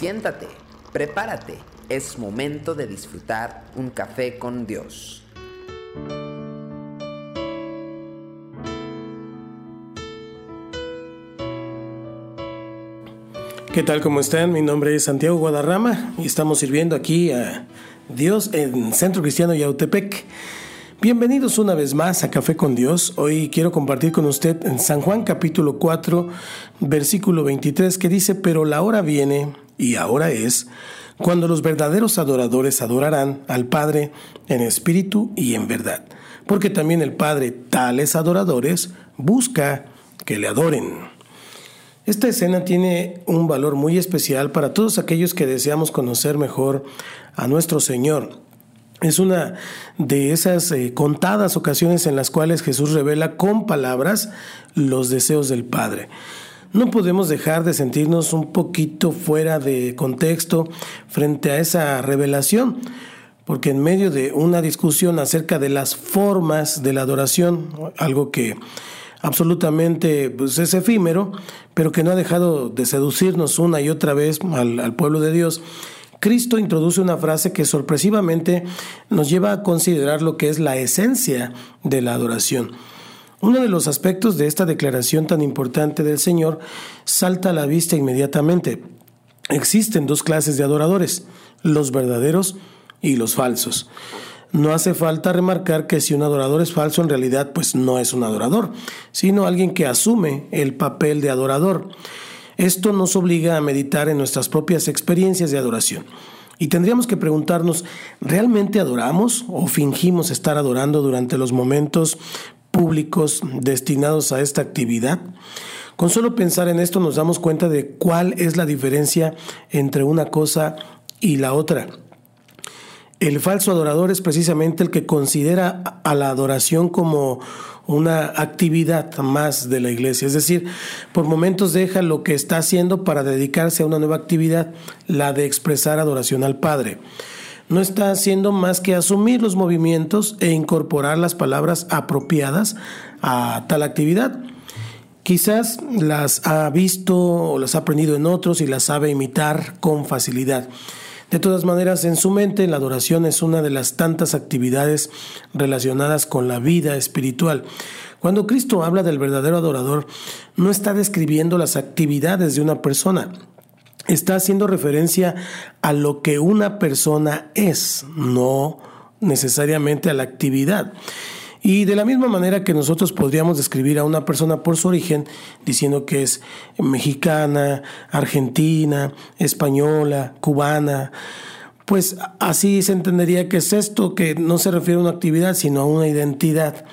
Siéntate, prepárate, es momento de disfrutar un café con Dios. ¿Qué tal? ¿Cómo están? Mi nombre es Santiago Guadarrama y estamos sirviendo aquí a Dios en Centro Cristiano Yautepec. Bienvenidos una vez más a Café con Dios. Hoy quiero compartir con usted en San Juan capítulo 4, versículo 23 que dice, pero la hora viene y ahora es cuando los verdaderos adoradores adorarán al Padre en espíritu y en verdad, porque también el Padre tales adoradores busca que le adoren. Esta escena tiene un valor muy especial para todos aquellos que deseamos conocer mejor a nuestro Señor es una de esas eh, contadas ocasiones en las cuales Jesús revela con palabras los deseos del Padre. No podemos dejar de sentirnos un poquito fuera de contexto frente a esa revelación, porque en medio de una discusión acerca de las formas de la adoración, algo que absolutamente pues, es efímero, pero que no ha dejado de seducirnos una y otra vez al, al pueblo de Dios, Cristo introduce una frase que sorpresivamente nos lleva a considerar lo que es la esencia de la adoración. Uno de los aspectos de esta declaración tan importante del Señor salta a la vista inmediatamente. Existen dos clases de adoradores, los verdaderos y los falsos. No hace falta remarcar que si un adorador es falso, en realidad pues no es un adorador, sino alguien que asume el papel de adorador. Esto nos obliga a meditar en nuestras propias experiencias de adoración. Y tendríamos que preguntarnos, ¿realmente adoramos o fingimos estar adorando durante los momentos públicos destinados a esta actividad? Con solo pensar en esto nos damos cuenta de cuál es la diferencia entre una cosa y la otra. El falso adorador es precisamente el que considera a la adoración como una actividad más de la iglesia. Es decir, por momentos deja lo que está haciendo para dedicarse a una nueva actividad, la de expresar adoración al Padre. No está haciendo más que asumir los movimientos e incorporar las palabras apropiadas a tal actividad. Quizás las ha visto o las ha aprendido en otros y las sabe imitar con facilidad. De todas maneras, en su mente la adoración es una de las tantas actividades relacionadas con la vida espiritual. Cuando Cristo habla del verdadero adorador, no está describiendo las actividades de una persona, está haciendo referencia a lo que una persona es, no necesariamente a la actividad. Y de la misma manera que nosotros podríamos describir a una persona por su origen, diciendo que es mexicana, argentina, española, cubana, pues así se entendería que es esto, que no se refiere a una actividad, sino a una identidad.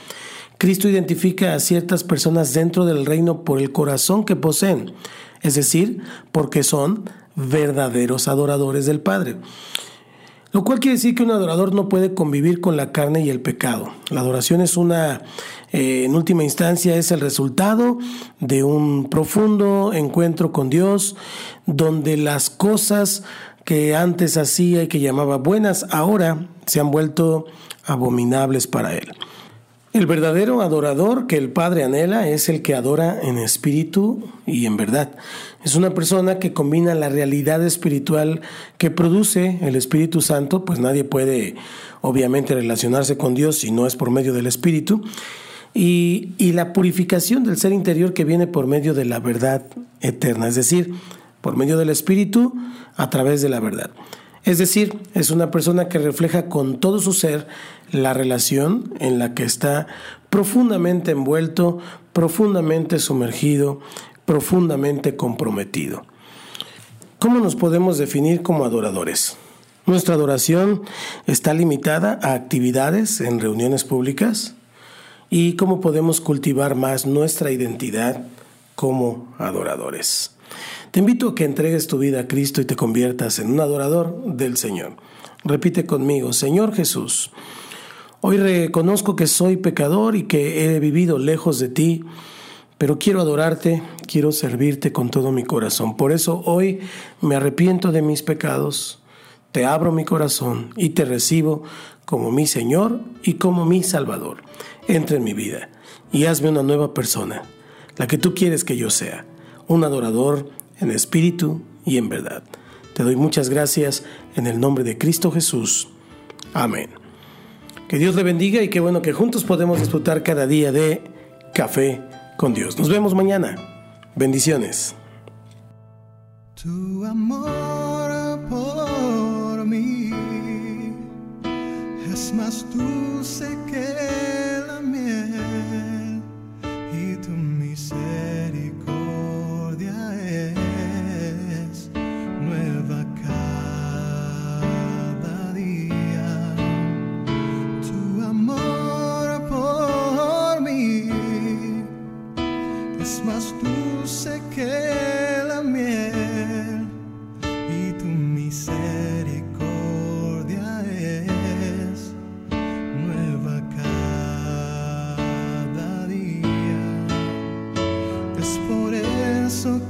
Cristo identifica a ciertas personas dentro del reino por el corazón que poseen, es decir, porque son verdaderos adoradores del Padre. Lo cual quiere decir que un adorador no puede convivir con la carne y el pecado. La adoración es una, eh, en última instancia, es el resultado de un profundo encuentro con Dios, donde las cosas que antes hacía y que llamaba buenas, ahora se han vuelto abominables para Él. El verdadero adorador que el Padre anhela es el que adora en espíritu y en verdad. Es una persona que combina la realidad espiritual que produce el Espíritu Santo, pues nadie puede obviamente relacionarse con Dios si no es por medio del Espíritu, y, y la purificación del ser interior que viene por medio de la verdad eterna, es decir, por medio del Espíritu a través de la verdad. Es decir, es una persona que refleja con todo su ser la relación en la que está profundamente envuelto, profundamente sumergido, profundamente comprometido. ¿Cómo nos podemos definir como adoradores? Nuestra adoración está limitada a actividades en reuniones públicas y cómo podemos cultivar más nuestra identidad como adoradores. Te invito a que entregues tu vida a Cristo y te conviertas en un adorador del Señor. Repite conmigo, Señor Jesús, hoy reconozco que soy pecador y que he vivido lejos de ti, pero quiero adorarte, quiero servirte con todo mi corazón. Por eso hoy me arrepiento de mis pecados, te abro mi corazón y te recibo como mi Señor y como mi Salvador. Entra en mi vida y hazme una nueva persona, la que tú quieres que yo sea, un adorador en espíritu y en verdad. Te doy muchas gracias en el nombre de Cristo Jesús. Amén. Que Dios le bendiga y qué bueno que juntos podemos disfrutar cada día de café con Dios. Nos vemos mañana. Bendiciones.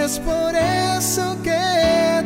es por eso que